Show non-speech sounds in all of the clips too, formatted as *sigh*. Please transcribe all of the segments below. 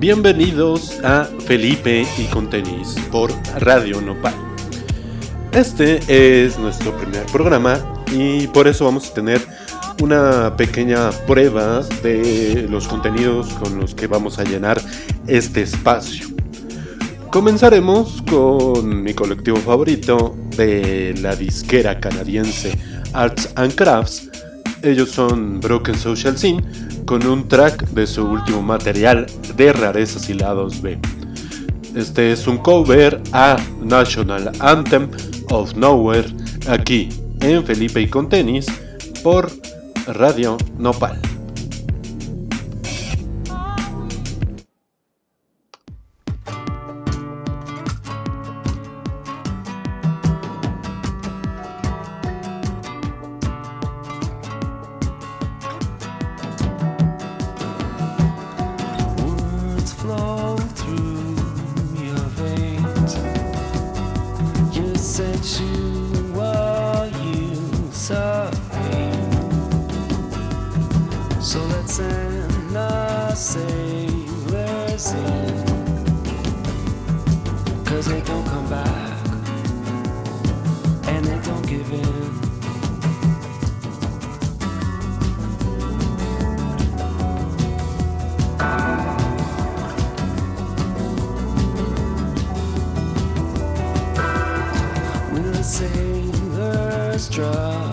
Bienvenidos a Felipe y con tenis por Radio Nopal. Este es nuestro primer programa y por eso vamos a tener una pequeña prueba de los contenidos con los que vamos a llenar este espacio. Comenzaremos con mi colectivo favorito de la disquera canadiense Arts and Crafts. Ellos son Broken Social Scene con un track de su último material de rarezas y lados B. Este es un cover a National Anthem of Nowhere aquí en Felipe y con tenis por Radio Nopal. sailor's dress.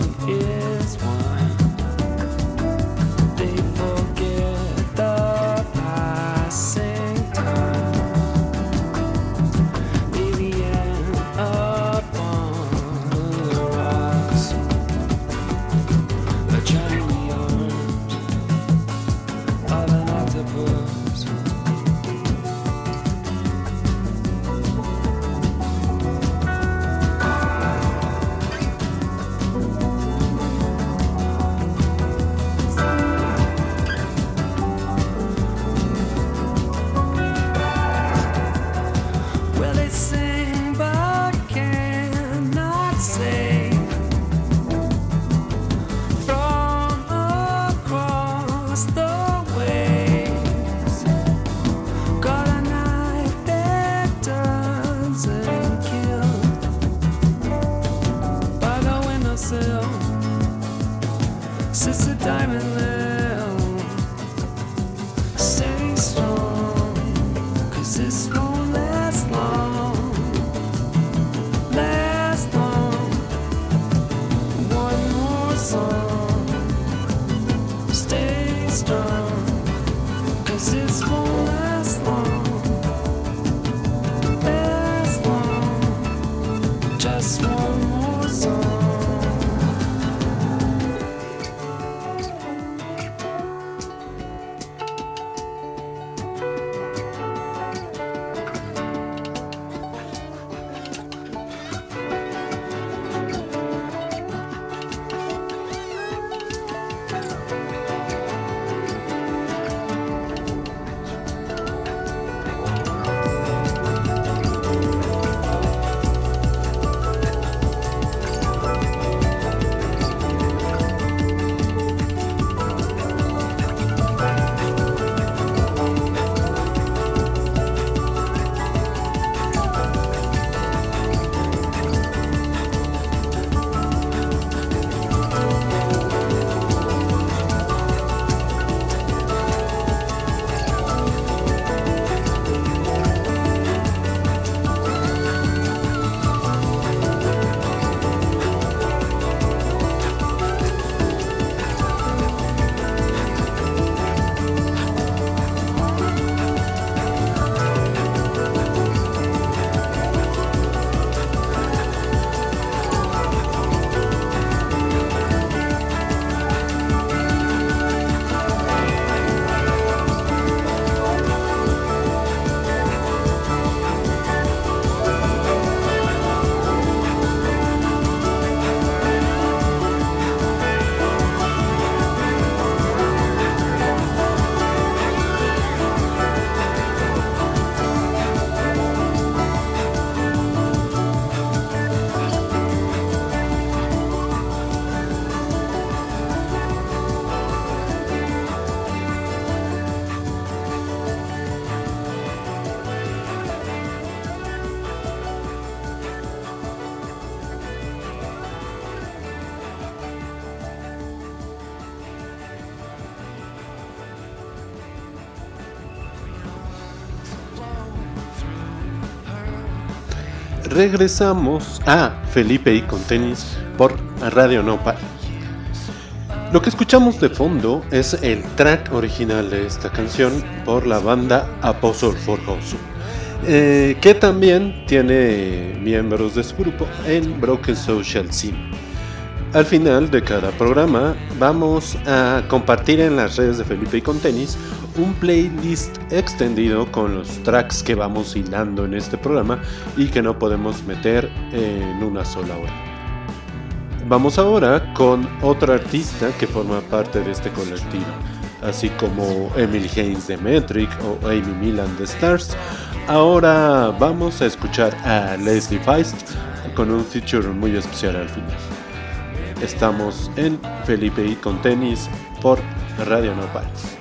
Regresamos a Felipe y con tenis por Radio Nopal. Lo que escuchamos de fondo es el track original de esta canción por la banda Apostle Forgosu, eh, que también tiene miembros de su grupo en Broken Social Scene. Al final de cada programa vamos a compartir en las redes de Felipe y con tenis un playlist extendido con los tracks que vamos hilando en este programa y que no podemos meter en una sola hora. Vamos ahora con otro artista que forma parte de este colectivo, así como Emily Haynes de Metric o Amy Milan de Stars. Ahora vamos a escuchar a Leslie Feist con un feature muy especial al final. Estamos en Felipe y con tenis por Radio Nopal.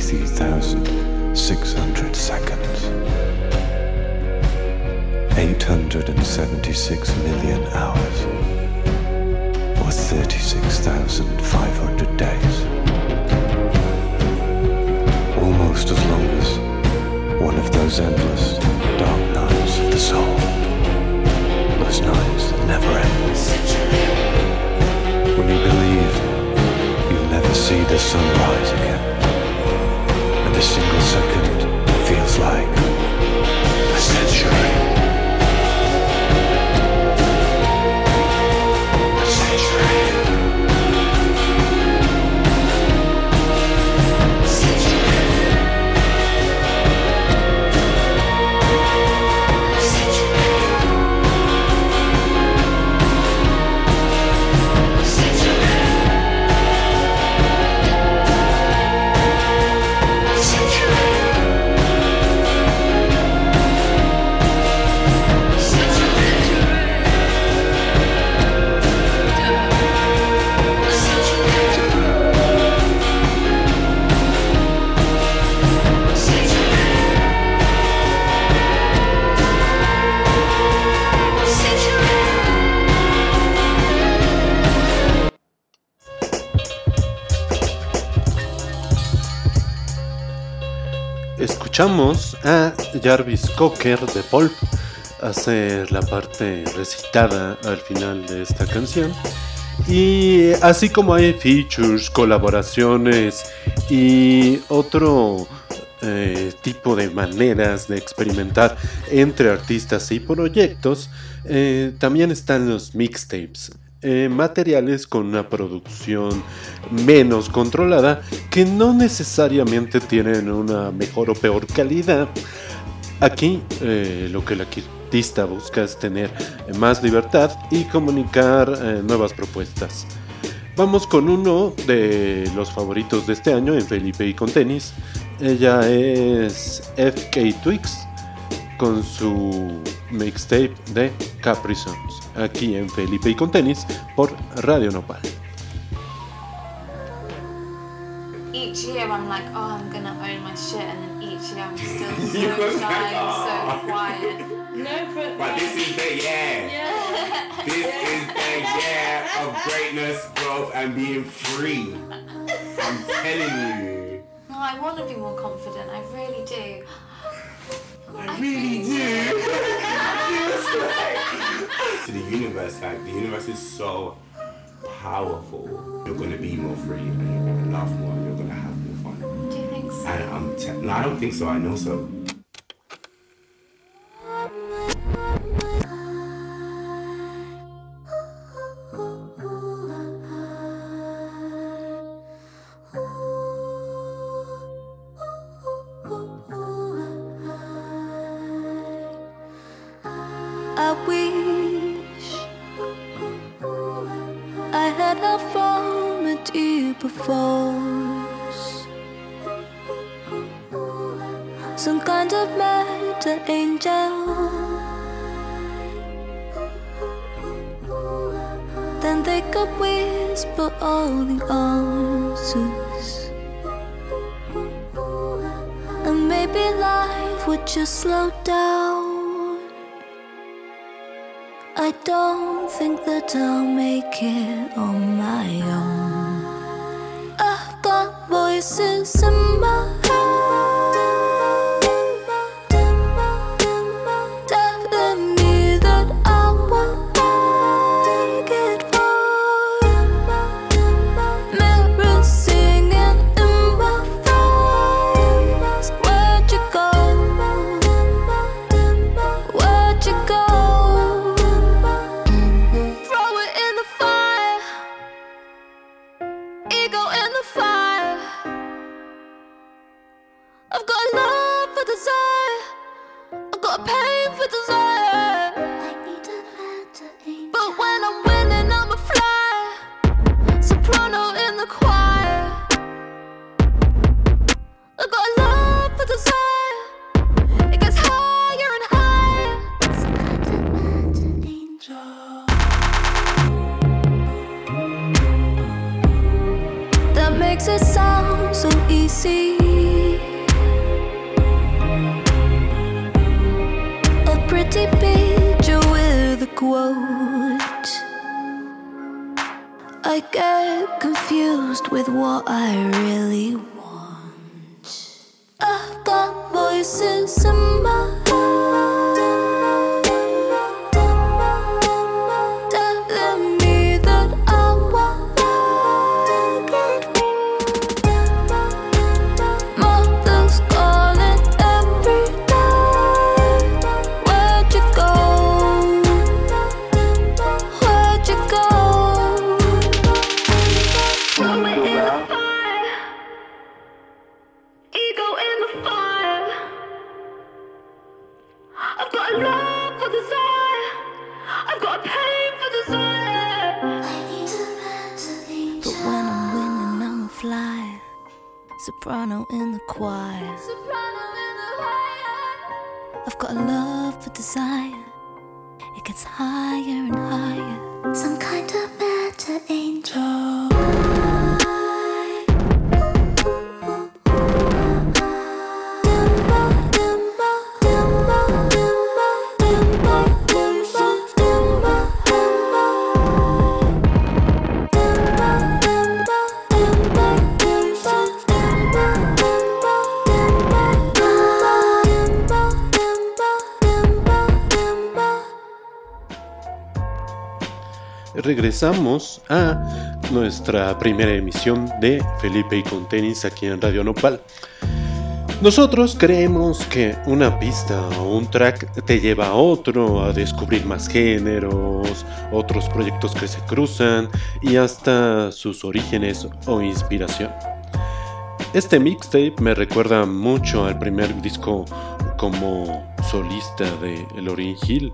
63,600 seconds. 876 million hours. Or 36,500 days. Almost as long as one of those endless dark nights of the soul. Those nights that never end. When you believe you'll never see the sunrise again. Single second feels like Escuchamos a Jarvis Cocker de Pulp hacer la parte recitada al final de esta canción. Y así como hay features, colaboraciones y otro eh, tipo de maneras de experimentar entre artistas y proyectos, eh, también están los mixtapes. Eh, materiales con una producción menos controlada que no necesariamente tienen una mejor o peor calidad. Aquí eh, lo que el artista busca es tener más libertad y comunicar eh, nuevas propuestas. Vamos con uno de los favoritos de este año en Felipe y con tenis. Ella es FK Twix con su mixtape de Capri Songs. Aquí en Felipe y con tenis por Radio Nopal. each year I'm like, oh, I'm gonna own my shit, and then each year I'm still *laughs* so shy and so quiet. No, but, But this is the year. yeah. This is the year of greatness, growth, and being free. I'm telling you. No, I want to be more confident. I really do. I really do. *laughs* to the universe, like the universe is so powerful. You're gonna be more free, and you're gonna laugh more, and you're gonna have more fun. Do you think so? And I'm te- no, I don't think so. I know so. Meta angel. Then they could whisper all the answers. And maybe life would just slow down. I don't think that I'll make it on my own. I've got voices in my Regresamos a nuestra primera emisión de Felipe y con tenis aquí en Radio Nopal. Nosotros creemos que una pista o un track te lleva a otro, a descubrir más géneros, otros proyectos que se cruzan y hasta sus orígenes o inspiración. Este mixtape me recuerda mucho al primer disco como solista de Lauryn Hill,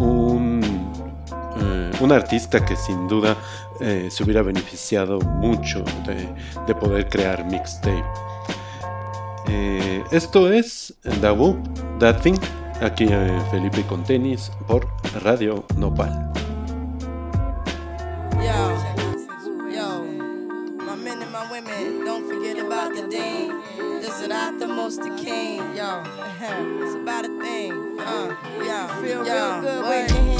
un, eh, un artista que sin duda eh, se hubiera beneficiado mucho de, de poder crear mixtape. Eh, esto es Whoop, That Thing, aquí Felipe con tenis por Radio Nopal. Yo, yo, my men and my women, don't forget about the dean. This is not the most the king, yo. *laughs* it's about a thing, uh, yo. Feel yo, real good, wave your hands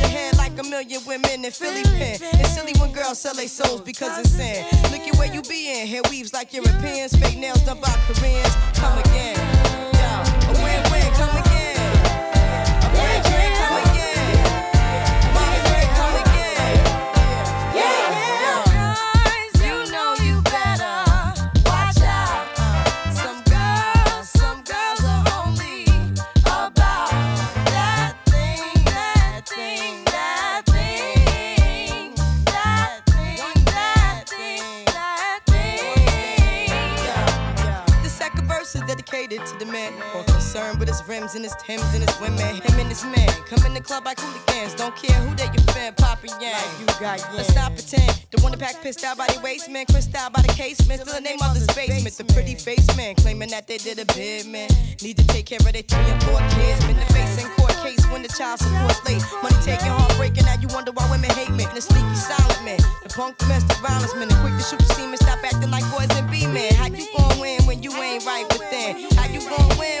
million women in Philly pen. It's silly when girls sell their souls because it's sin. Look at where you be in. Hair weaves like Europeans. Fake nails done by Koreans. Come again. Concerned with his rims and his Timbs and his women. Him and his man come in the club like hooligans. Don't care who they your fan, Papa Yang. you got Let's not pretend. The one that pack pissed out by the waist man, crissed out by the casement. Still the name of the basement. The pretty face man claiming that they did a bid, man. Need to take care of their three and four kids. Been the face in court case when the child support's late. Money taking, heartbreaking. Now you wonder why women hate me. The sneaky silent man, the punk domestic violence man, the quick to shoot the semen. Stop acting like boys and be men. How you gon' win when you ain't right within? How you gon' win when you ain't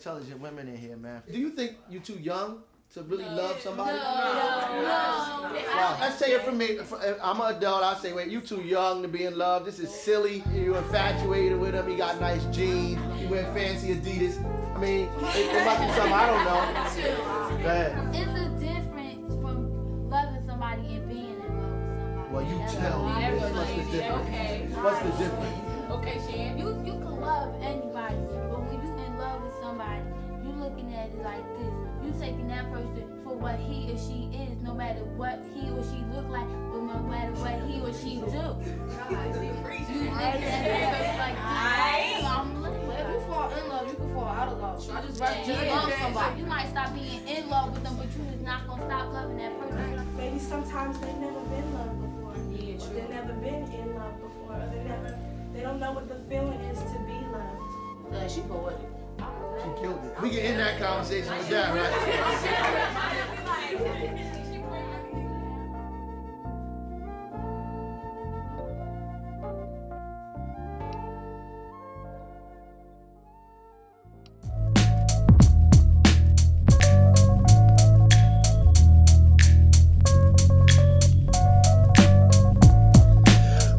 Intelligent women in here, man. Do you think you're too young to really love somebody? Well, let's say it for me. Uh, I'm an adult. I say, wait, you too young to be in love. This is silly. You're infatuated with him. He got nice jeans. He wear fancy Adidas. I mean, it, it must be something I don't know. *laughs* Go ahead. It's a difference from loving somebody and being in love with somebody. Well, you That's tell me. all. What's the difference? Okay. What's the difference? Okay, Shan. You you can love anybody, looking at it like this. You taking that person for what he or she is, no matter what he or she look like, or no matter what he or she do. You looking at that person like this. I'm looking If you fall in love, you can fall out of love. I just Right, just yeah, love somebody. You might stop being in love with them, but you is not gonna stop loving that person. Maybe sometimes they've never been loved before. Yeah, Or true. they've never been in love before. Or they never they don't know what the feeling is to be loved. Yeah, she poetic. She killed it. We can end that conversation with that, right?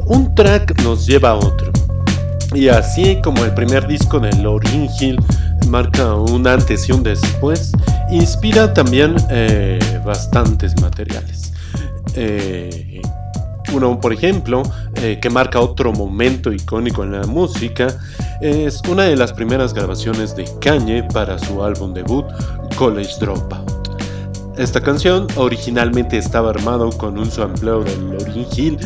Un track nos lleva a otro. Y así como el primer disco de Lauryn Hill marca un antes y un después, inspira también eh, bastantes materiales. Eh, uno, por ejemplo, eh, que marca otro momento icónico en la música, es una de las primeras grabaciones de Kanye para su álbum debut, College Dropout. Esta canción originalmente estaba armado con un sampleo de Lauryn Hill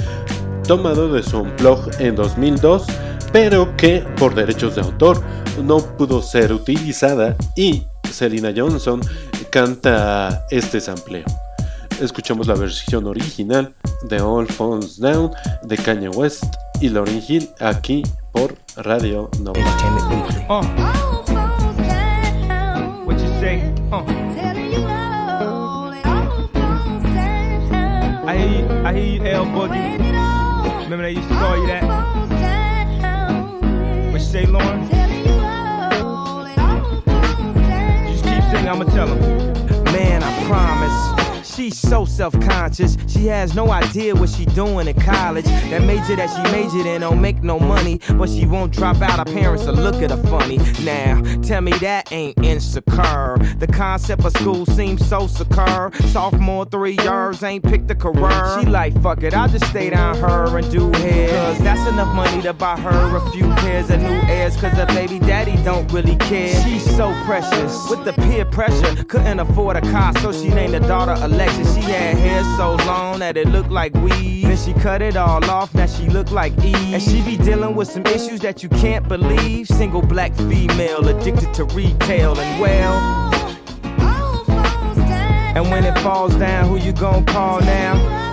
tomado de su unplug en 2002, pero que por derechos de autor no pudo ser utilizada y Selena Johnson canta este sampleo. Escuchamos la versión original de All Phones Down de Kanye West y Lauryn Hill aquí por Radio Nova. What you say? I hear you, I hear you, L Boogie. Remember they used to call you that? Lauryn? Just keep singing, I'ma tell them. Man, I promise. She's so self-conscious. She has no idea what she doing in college. That major that she majored in don't make no money, but she won't drop out. Her parents will look at her funny. Now, tell me that ain't insecure. The concept of school seems so secure. Sophomore three years ain't picked a career. She like fuck it, I'll just stay down her and do hair. Cause that's enough money to buy her a few pairs of new airs. Cause her baby daddy don't really care. She's so precious. With the peer pressure, couldn't afford a car, so she named her daughter Alexis. She had hair so long that it looked like weed. Then she cut it all off, now she look like Eve. And she be dealing with some issues that you can't believe. Single black female addicted to retail and well. And when it falls down, who you gonna call now?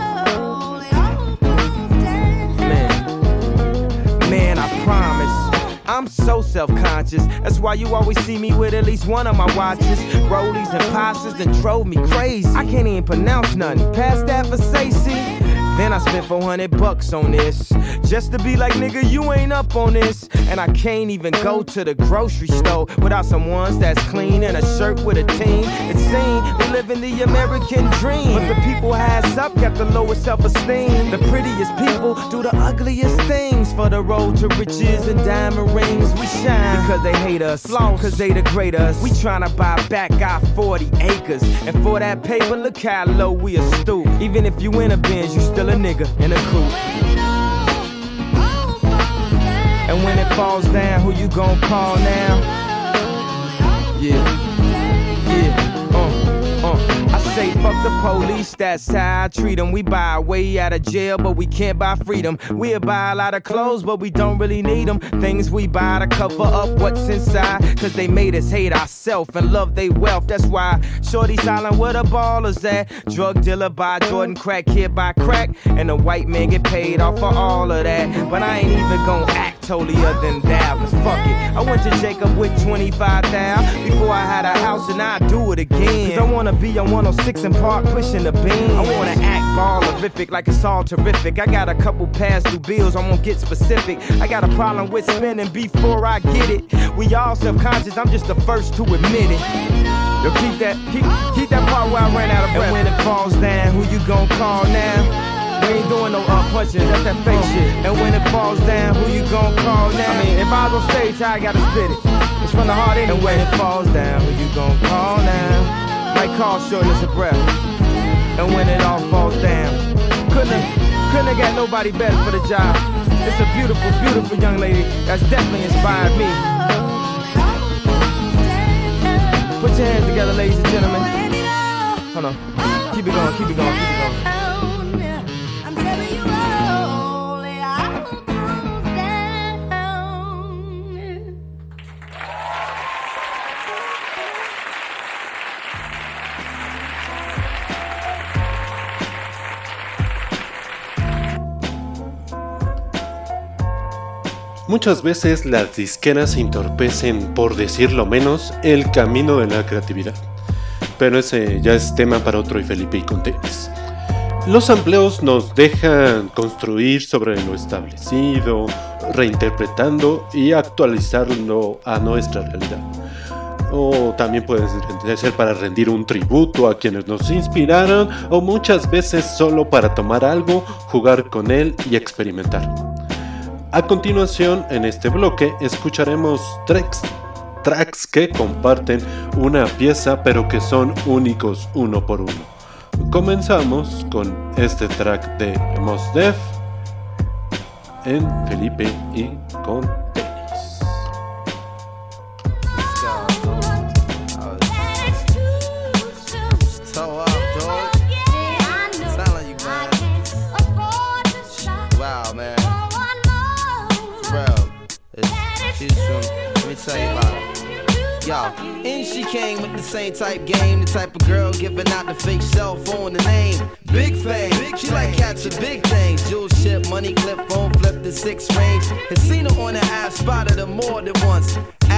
I'm so self-conscious. That's why you always see me with at least one of my watches. Rollies and Pashas that drove me crazy. I can't even pronounce nothing. Past that Versace. Then I spent 400 bucks on this. Just to be like, nigga, you ain't up on this. And I can't even go to the grocery store without some ones that's clean and a shirt with a team. It seems they living the American dream. But the people has up got the lowest self-esteem. The prettiest people do the ugliest things for the road to riches and diamond rings. We shine because they hate us, lost because they degrade us. We tryna buy back our 40 acres. And for that paper, look how low we are stoop. Even if you in a Benz, you still a nigga in a coupe. And when it falls down, who you gon' call now? Yeah, yeah, uh, uh. I say fuck the police, that's how I treat them. We buy our way out of jail, but we can't buy freedom. We'll buy a lot of clothes, but we don't really need them. Things we buy to cover up what's inside, cause they made us hate ourselves and love they wealth. That's why Shorty silent where the ballers at. Drug dealer by Jordan, crack kid by crack, and the white man get paid off for all of that. But I ain't even gon' act act holier than. Cause fuck it. I went to Jacob with 25 thou before I had a house and I do it again. Cause I wanna be on 106 and Park pushing the beam. I wanna act ballerific like it's all terrific. I got a couple past due bills, I won't get specific. I got a problem with spending before I get it. We all self-conscious, I'm just the first to admit it. Yo, keep that, keep, keep that part where I ran out of breath. And when it falls down, who you gon' call now? We ain't doing no uh, punching, that's that fake shit. And when it falls down, who you gon' call now? I mean, if I was on stage, I gotta spit it. It's from the heart anyway. And when it falls down, who you gon' call now? Might call shortness of breath. And when it all falls down, couldn't have, couldn't have got nobody better for the job. It's a beautiful, beautiful young lady that's definitely inspired me. Put your hands together, ladies and gentlemen. Hold on. Keep it going, keep it going, keep it going. Muchas veces las disqueras entorpecen, por decirlo menos, el camino de la creatividad. Pero ese ya es tema para otro y Felipe y Contenes. Los empleos nos dejan construir sobre lo establecido, reinterpretando y actualizarlo a nuestra realidad. O también puede ser para rendir un tributo a quienes nos inspiraron o muchas veces solo para tomar algo, jugar con él y experimentar. A continuación, en este bloque, escucharemos tracks, tracks que comparten una pieza pero que son únicos uno por uno. Comenzamos con este track de Mos Def en Felipe y con And she came with the same type game, the type of girl giving out the fake cell phone, the name. Big fame, she like catching big things. Jewel ship, money clip, phone flip, the six range. Has seen her on the ass, spotted her more than once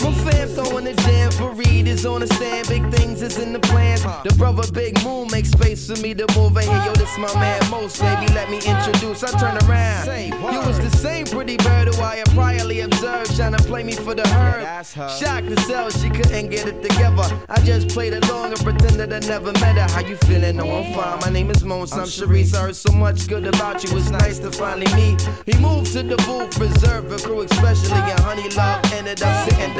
My fam throwing the jam for Reed is on the stand. Big things is in the plans. The brother Big Moon makes space for me to move in here. Yo, this my man Most, baby. Let me introduce. I turn around. You was the same pretty bird who I had priorly observed, trying to play me for the herd. Shocked to sell, she couldn't get it together. I just played along and pretended I never met her. How you feeling? No, I'm fine. My name is Mos. I'm Sharice. I heard so much good about you. It's nice to finally meet. He moved to the booth, reserved for crew, especially and Honey Love ended up sitting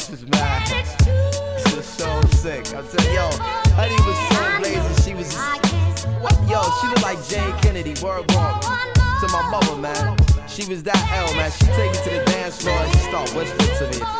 This is mad. This is so sick. I'm yo, Honey was so blazing. She was, yo, she looked like Jayne Kennedy. Word walk to my mother, man. She was that L, man. She take me to the dance floor and she start whispering to me.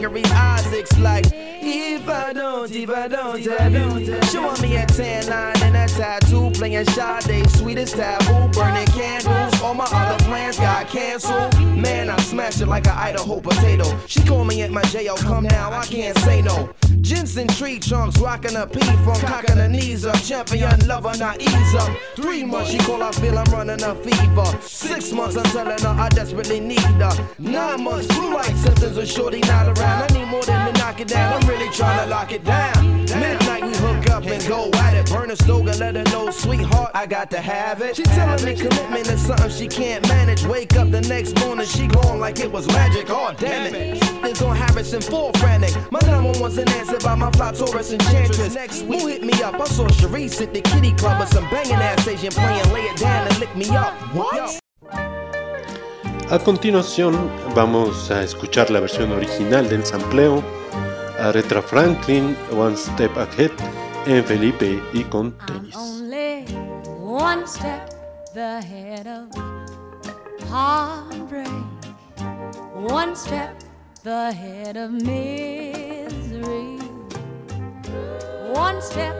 Gregory Isaacs like, if I don't, if I don't, I don't. Showing me a tan line and a tattoo, playing Sade, sweetest taboo, burning candles. All my other plans got canceled. Man, I smash it like an Idaho potato. She call me at my jail, come now, I can't say no. Jensen tree trunks, rocking a P from cocking the knees up. Champion lover, not ease up. Three months, she call, I feel I'm running a fever. Six months, I'm telling her I desperately need her. Nine months, flu like symptoms of shorty not around. I need more than to knock it down, I'm really trying to lock it down. Midnight, we hook up and go at it. Burn a slogan, let her know, sweetheart, I got to have it. She telling me commitment is something she can't manage. Wake up the next morning, she gone like it was magic. Oh, damn it. It's on Harrison, full frantic. My number one's an answer by my fly Taurus enchantress. Next week, who hit me up? I saw Sharice at the kitty club with some banging ass Asian playing Lay It Down and Lick Me Up. What? A continuación vamos a escuchar la versión original del sampleo Aretha Franklin One Step Ahead en Felipe y con tenis. One step ahead of heartbreak, one step ahead of misery. One step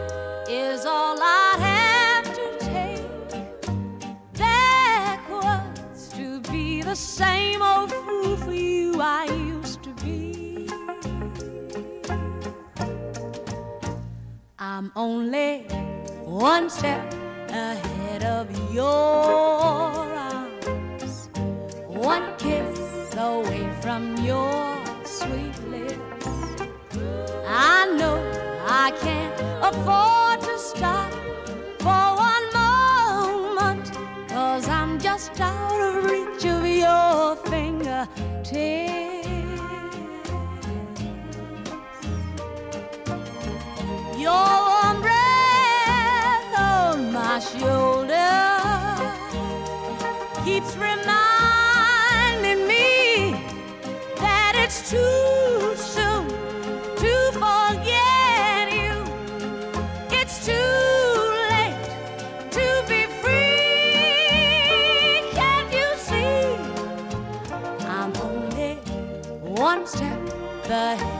is all I have the same old fool for you I used to be. I'm only one step ahead of your arms, one kiss away from your sweet lips. I know I can't afford to stop for one moment, cause I'm just out fingertips. Your breath on my shoulder ahead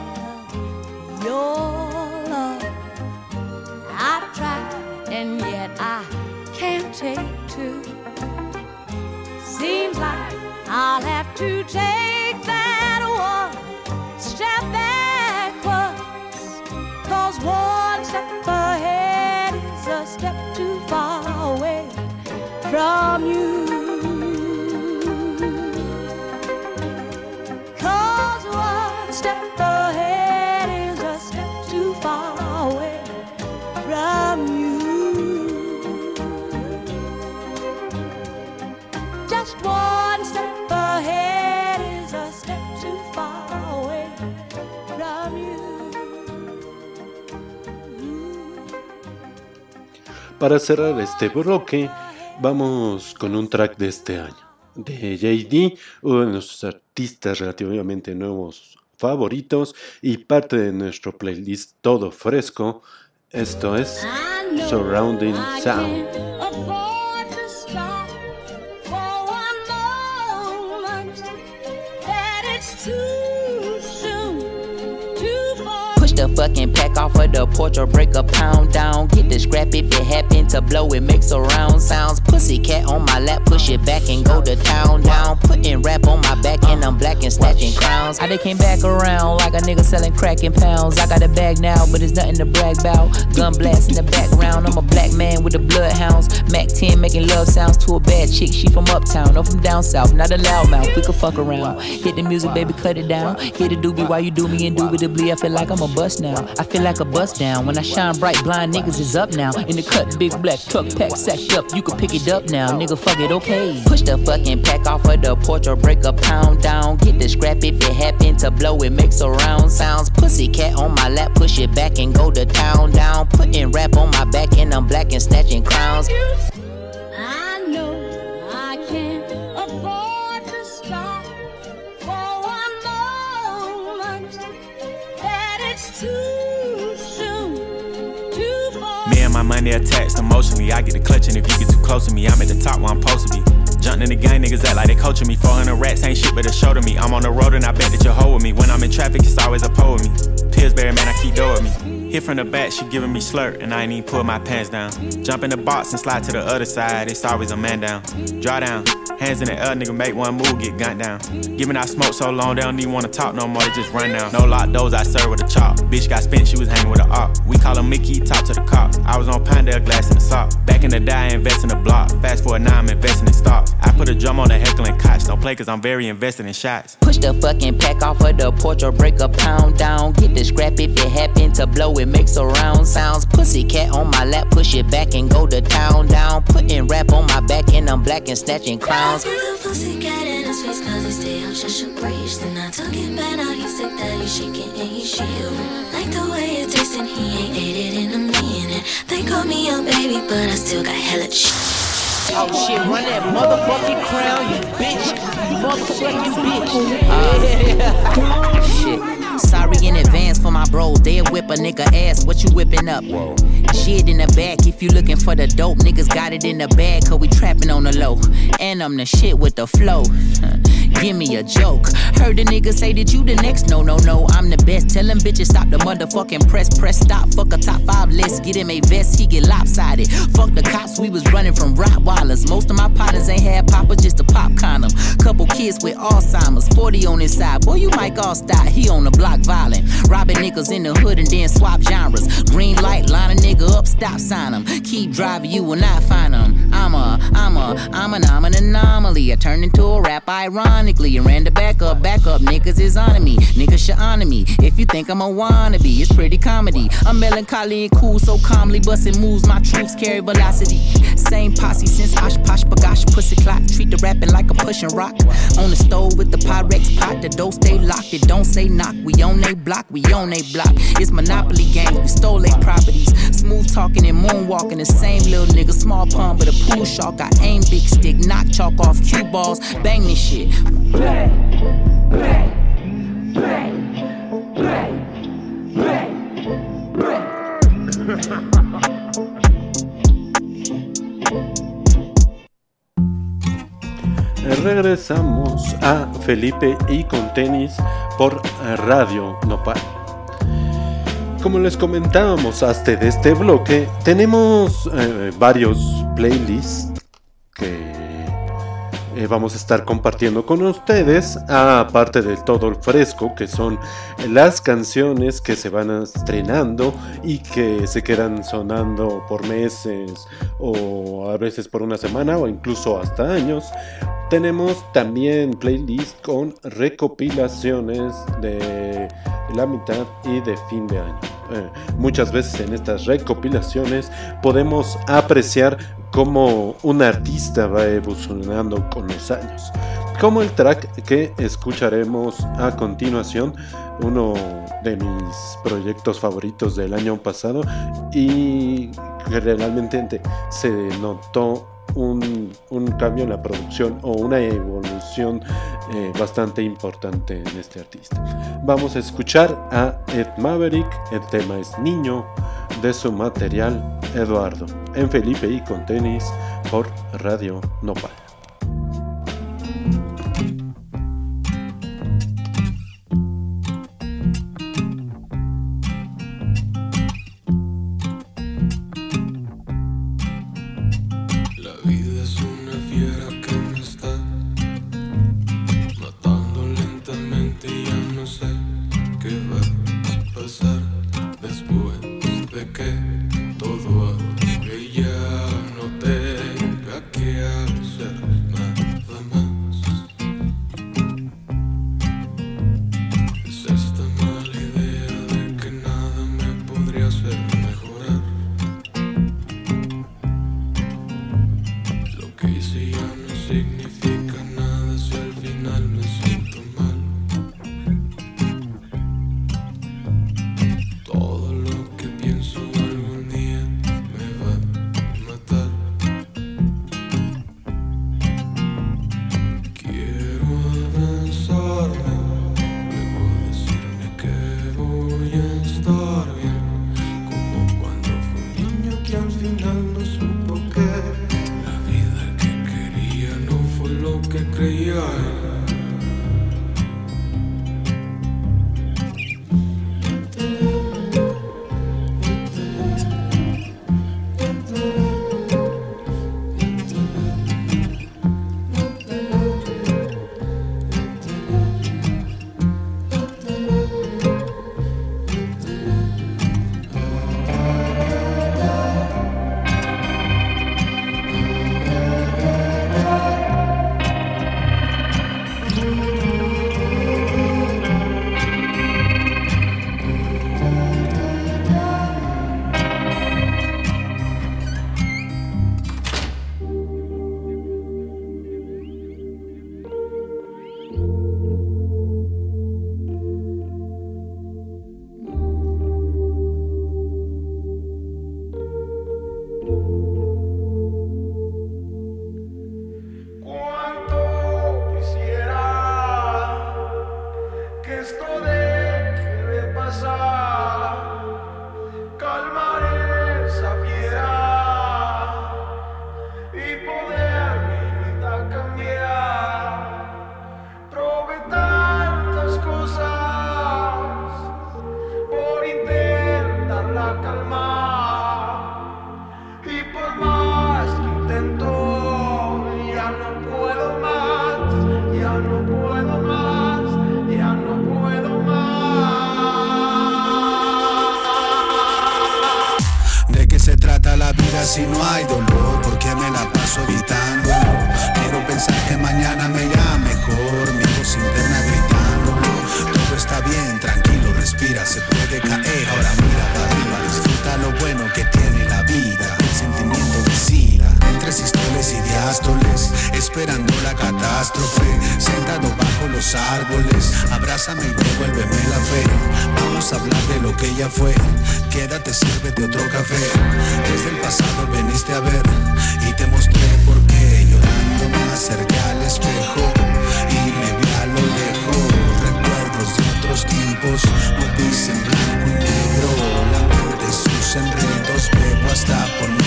Para cerrar este bloque, vamos con un track de este año, de JD, uno de nuestros artistas relativamente nuevos favoritos y parte de nuestro playlist todo fresco. Esto es Surrounding Sound. The fucking pack off of the porch or break a pound down. Get the scrap if it happen to blow, it makes a round sounds. Pussy cat on my lap, push it back and go to town down. Putting rap on my back and I'm black and snatching crowns. I they came back around like a nigga selling crack in pounds. I got a bag now, but it's nothing to brag about. Gun blast in the background, I'm a black man with the bloodhounds. Mac 10 making love sounds to a bad chick. She from uptown, no from down south, not a loudmouth. We could fuck around. Hit the music, baby, cut it down. Hit the doobie while you do me indubitably. I feel like I'm a bust now. I feel like a bust down. When I shine bright, blind niggas is up now. In the cut, big black truck pack sacked up. You can pick it up now, nigga. Fuck it, okay. Push the fucking pack off of the porch or break a pound down. Get the scrap if it happen to blow, it makes a round sounds. Pussy cat on my lap, push it back and go to town down. Putting rap on my back and I'm black and snatching crowns. Money attached emotionally. I get a clutch, and if you get too close to me, I'm at the top where I'm supposed to be. Jumped in the gang, niggas act like they coaching me. 400 rats ain't shit, but a show to me. I'm on the road and I bet that you're with me. When I'm in traffic, it's always a pole with me. Pillsbury, man, I keep door with me. Hit from the back, she giving me slurp, and I ain't even pull my pants down. Jump in the box and slide to the other side, it's always a man down. Draw down, hands in the air, nigga, make one move, get gunned down. Giving out smoke so long, they don't even wanna talk no more, they just run down. No lock doors, I serve with a chop. Bitch got spent, she was hanging with a op. We call her Mickey, talk to the cops. I was on Pinedale, glass in the sock. Back in the day, I invest in the block. Fast forward now, I'm investing in stocks. I put a drum on the heckling cots. Don't play cause I'm very invested in shots. Push the fucking pack off of the porch or break a pound down. Get the scrap if it happen to blow, it makes a round sounds. Pussy cat on my lap, push it back and go to town down. Putting rap on my back and I'm black and snatching crowns. Pussy cat in his face cause he stay out just a breach. Then I took it back, now he's sick that he's shaking and he's shivering. Like the way it tastes and he ain't ate it in a minute. They call me a baby, but I still got hella shit. Oh shit, run that motherfucking crown, you bitch. You motherfucking bitch. shit. Sorry in advance for my bros. They'll whip a nigga ass. What you whipping up? Shit in the back. If you looking for the dope, niggas got it in the bag. Cause we trapping on the low. And I'm the shit with the flow. *laughs* Give me a joke. Heard the nigga say that you the next. No, no, no. I'm the best. Tell them bitches stop the motherfucking press. Press stop. Fuck a top five list. Get him a vest. He get lopsided. Fuck the cops. We was running from Rottweilers. Most of my partners ain't had papa, just a pop condom. Couple kids with Alzheimer's. 40 on his side. Boy, you might all stop. He on the block violent. Robbing niggas in the hood and then swap genres. Green light, line a nigga up, stop sign him. Keep driving, you will not find him. I'm a, I'm a, I'm an, I'm an anomaly. I turned into a rap ironically and ran the back up, back up. Niggas is on me, niggas should honor me. If you think I'm a wannabe, it's pretty comedy. I'm melancholy and cool, so calmly busting moves. My troops carry velocity. Same posse since Osh Posh Bagash Pussy Clock. Treat the rapping like I'm pushing rock. On the stove with the Pyrex pot, the dough stay locked. It don't say knock. We on they block, we on they block. It's Monopoly game, we stole they properties. Smooth talking and moonwalking, the same little nigga. Small pump, but a pool shark. I aim big stick, knock chalk off cue balls, bang this shit. Regresamos a Felipe y con tenis por Radio Nopal. Como les comentábamos hasta de este bloque, tenemos eh, varios playlists que eh, vamos a estar compartiendo con ustedes, aparte de todo el fresco, que son las canciones que se van estrenando y que se quedan sonando por meses o a veces por una semana o incluso hasta años. Tenemos también playlist con recopilaciones de la mitad y de fin de año. Eh, muchas veces en estas recopilaciones podemos apreciar cómo un artista va evolucionando con los años. Como el track que escucharemos a continuación, uno de mis proyectos favoritos del año pasado y generalmente se notó un, cambio en la producción o una evolución eh, bastante importante en este artista. Vamos a escuchar a Ed Maverick, el tema es Niño, de su material Eduardo, en Felipe y con tenis por Radio Nopal. si no hay dolor, porque me la paso evitándolo. Quiero pensar que mañana me irá mejor, mi voz interna gritándolo. Todo está bien, tranquilo, respira, se puede caer. Ahora mira para arriba, disfruta lo bueno que tiene la vida. El sentimiento de sida, entre sistoles y diástoles, esperando la catástrofe los árboles. Abrázame y devuélveme la fe. Vamos a hablar de lo que ya fue. Quédate, sírvete otro café. Desde el pasado veniste a ver y te mostré por qué. Llorando me acerqué al espejo y me vi a lo lejos. Recuerdos de otros tiempos, motis en blanco y negro. La mente sus enredos, bebo hasta ponerme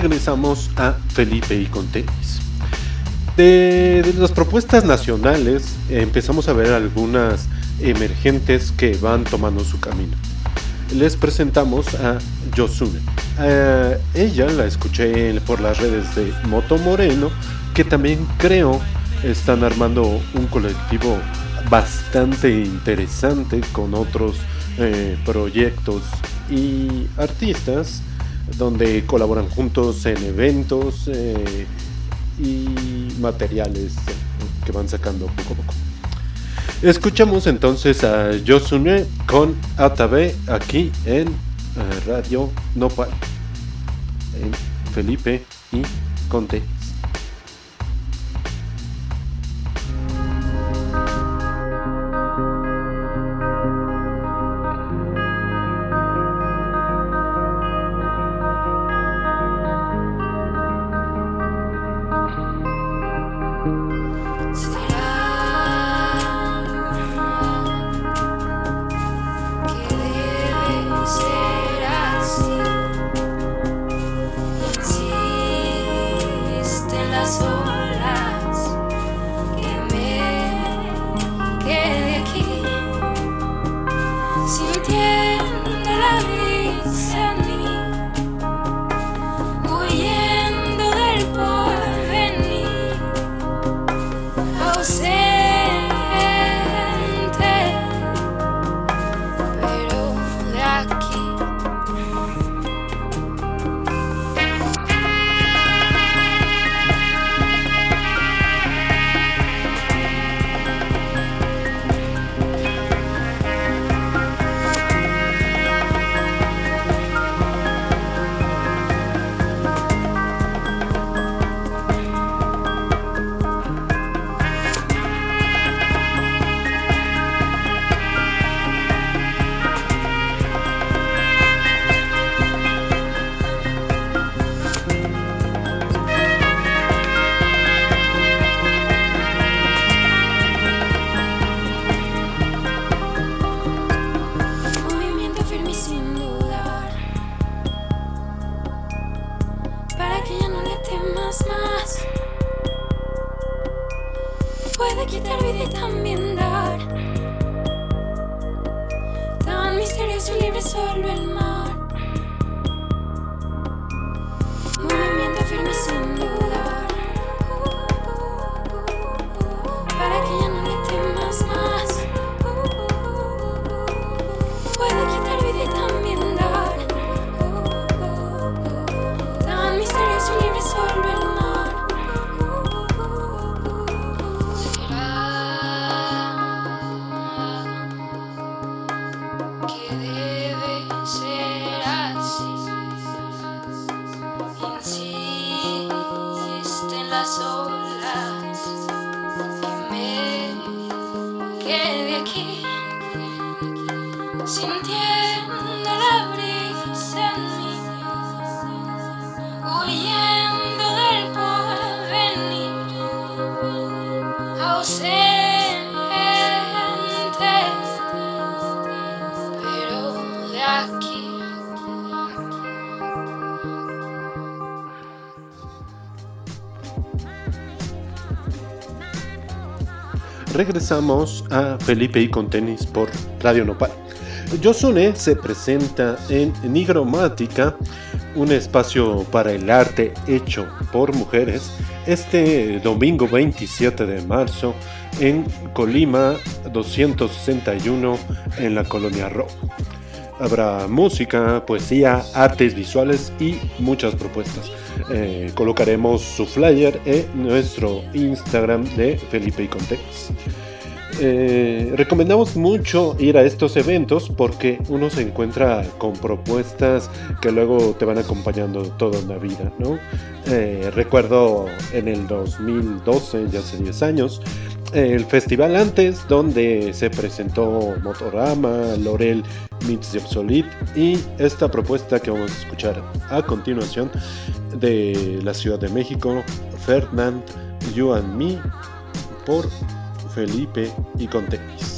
regresamos a Felipe y con tenis. De, de las propuestas nacionales empezamos a ver algunas emergentes que van tomando su camino. Les presentamos a Yosune. Eh, ella la escuché por las redes de Moto Moreno, que también creo están armando un colectivo bastante interesante con otros eh, proyectos y artistas donde colaboran juntos en eventos eh, y materiales que van sacando poco a poco. Escuchamos entonces a Yosune con Atabe aquí en eh, Radio Nopal, en Felipe y Conte. Regresamos a Felipe y con tenis por Radio Nopal. Yosune se presenta en Nigromática un espacio para el arte hecho por mujeres, este domingo 27 de marzo en Colima 261 en la colonia Ro. Habrá música, poesía, artes visuales y muchas propuestas. Eh, colocaremos su flyer en nuestro Instagram de Felipe y Contex. Eh, recomendamos mucho ir a estos eventos porque uno se encuentra con propuestas que luego te van acompañando toda la vida, ¿no? Eh, recuerdo en el 2012, ya hace 10 años, el festival antes donde se presentó Motorama, Lorel Meets the Obsolete y esta propuesta que vamos a escuchar a continuación de la Ciudad de México, Ferdinand, You and Me, por Felipe y Contex. Thank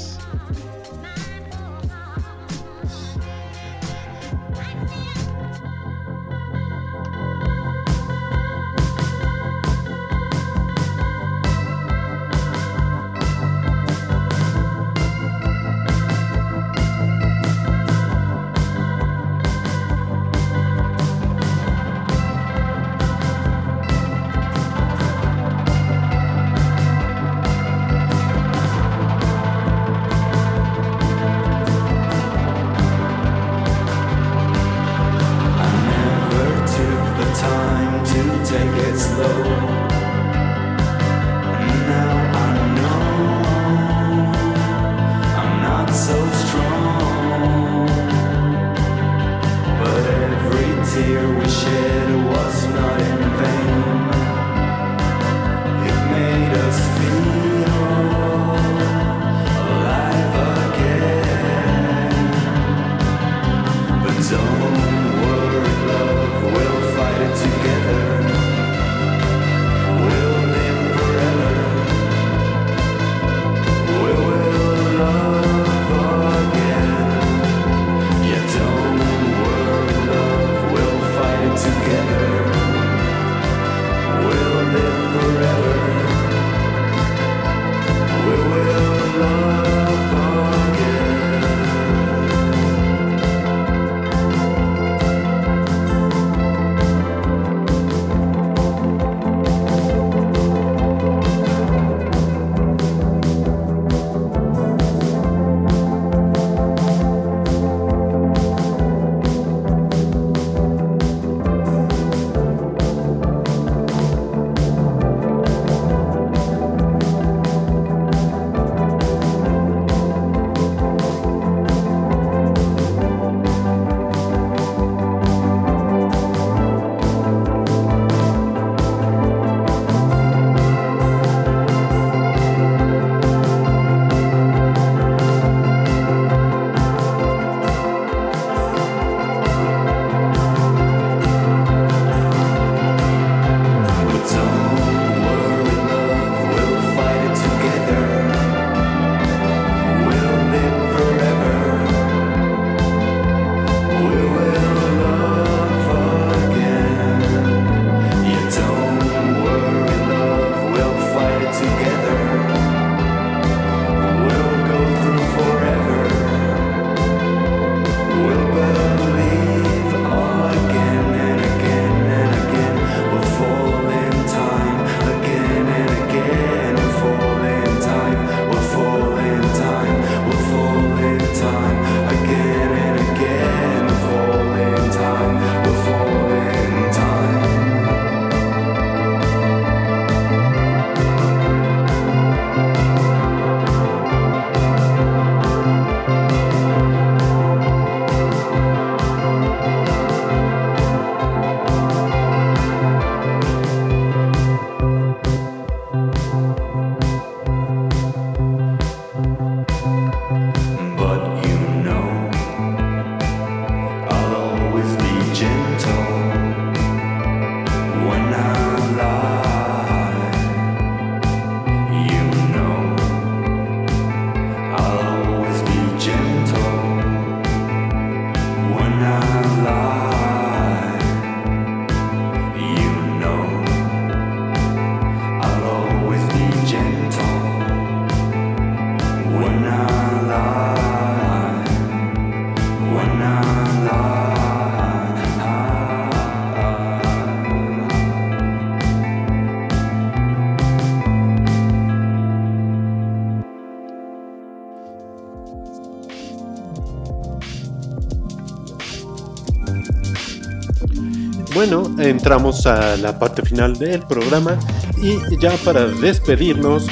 bueno, entramos a la parte final del programa y ya para despedirnos,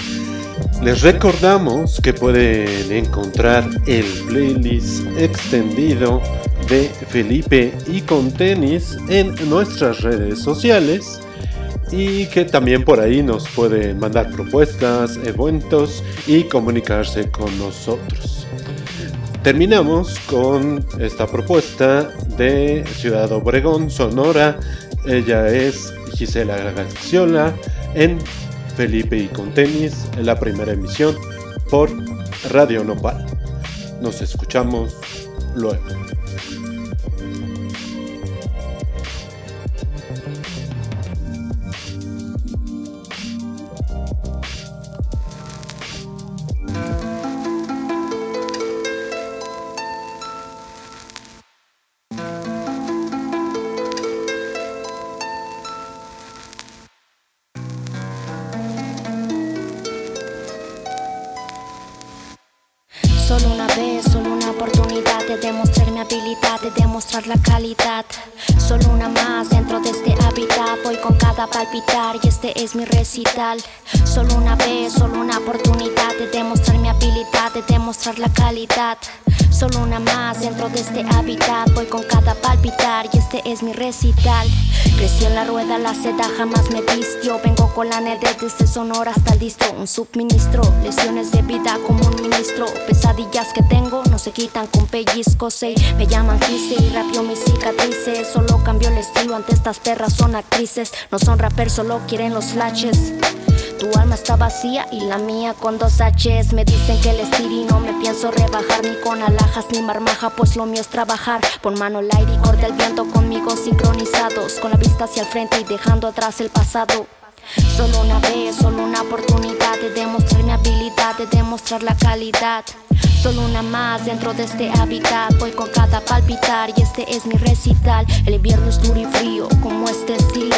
les recordamos que pueden encontrar el playlist extendido de Felipe y con tenis en nuestras redes sociales y que también por ahí nos pueden mandar propuestas, eventos y comunicarse con nosotros. Terminamos con esta propuesta de Ciudad Obregón, Sonora. Ella es Gisela Gaxiola en Felipe y con tenis, en la primera emisión por Radio Nopal. Nos escuchamos luego. La calidad. Solo una más dentro de este hábitat, voy con cada palpitar y este es mi recital. Crecí en la rueda, la seda jamás me vistió. Vengo con la nede desde Sonora hasta el distro. Un subministro, lesiones de vida como un ministro. Pesadillas que tengo se quitan con pellizcos. ey. Me llaman Kissy y rapio mis cicatrices. Solo cambio el estilo ante estas perras, son actrices. No son rappers, solo quieren los flashes. Tu alma está vacía y la mía con dos H's. Me dicen que el estilo no me pienso rebajar ni con alhajas ni marmaja, pues lo mío es trabajar. Pon mano al aire y corta el viento conmigo sincronizados, con la vista hacia el frente y dejando atrás el pasado. Solo una vez, solo una oportunidad de demostrar mi habilidad, de demostrar la calidad. Solo una más dentro de este hábitat, voy con cada palpitar y este es mi recital. El invierno es duro y frío, como este estilo,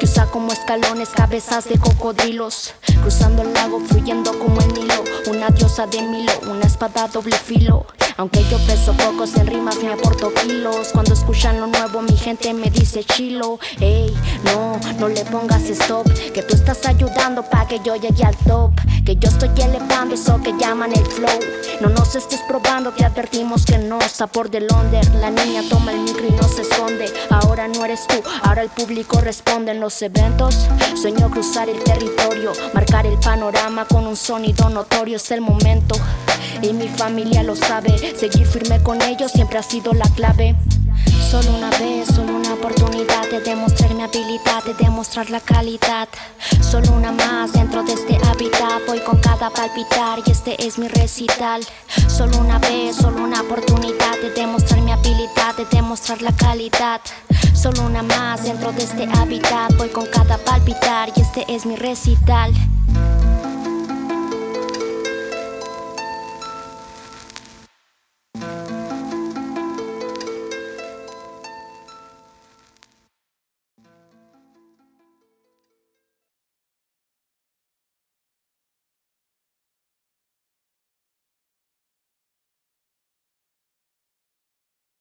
que usa como escalones cabezas de cocodrilos. Cruzando el lago, fluyendo como el Nilo, una diosa de Milo, una espada doble filo. Aunque yo peso pocos en rimas me aporto kilos Cuando escuchan lo nuevo mi gente me dice chilo Ey, no, no le pongas stop Que tú estás ayudando pa' que yo llegue al top Que yo estoy elevando eso que llaman el flow No nos estés probando, te advertimos que no Sabor del under, la niña toma el micro y no se esconde Ahora no eres tú, ahora el público responde en los eventos Sueño cruzar el territorio Marcar el panorama con un sonido notorio Es el momento y mi familia lo sabe. Seguir firme con ellos siempre ha sido la clave. Solo una vez, solo una oportunidad de demostrar mi habilidad, de demostrar la calidad. Solo una más dentro de este hábitat, voy con cada palpitar y este es mi recital. Solo una vez, solo una oportunidad de demostrar mi habilidad, de demostrar la calidad. Solo una más dentro de este hábitat, voy con cada palpitar y este es mi recital.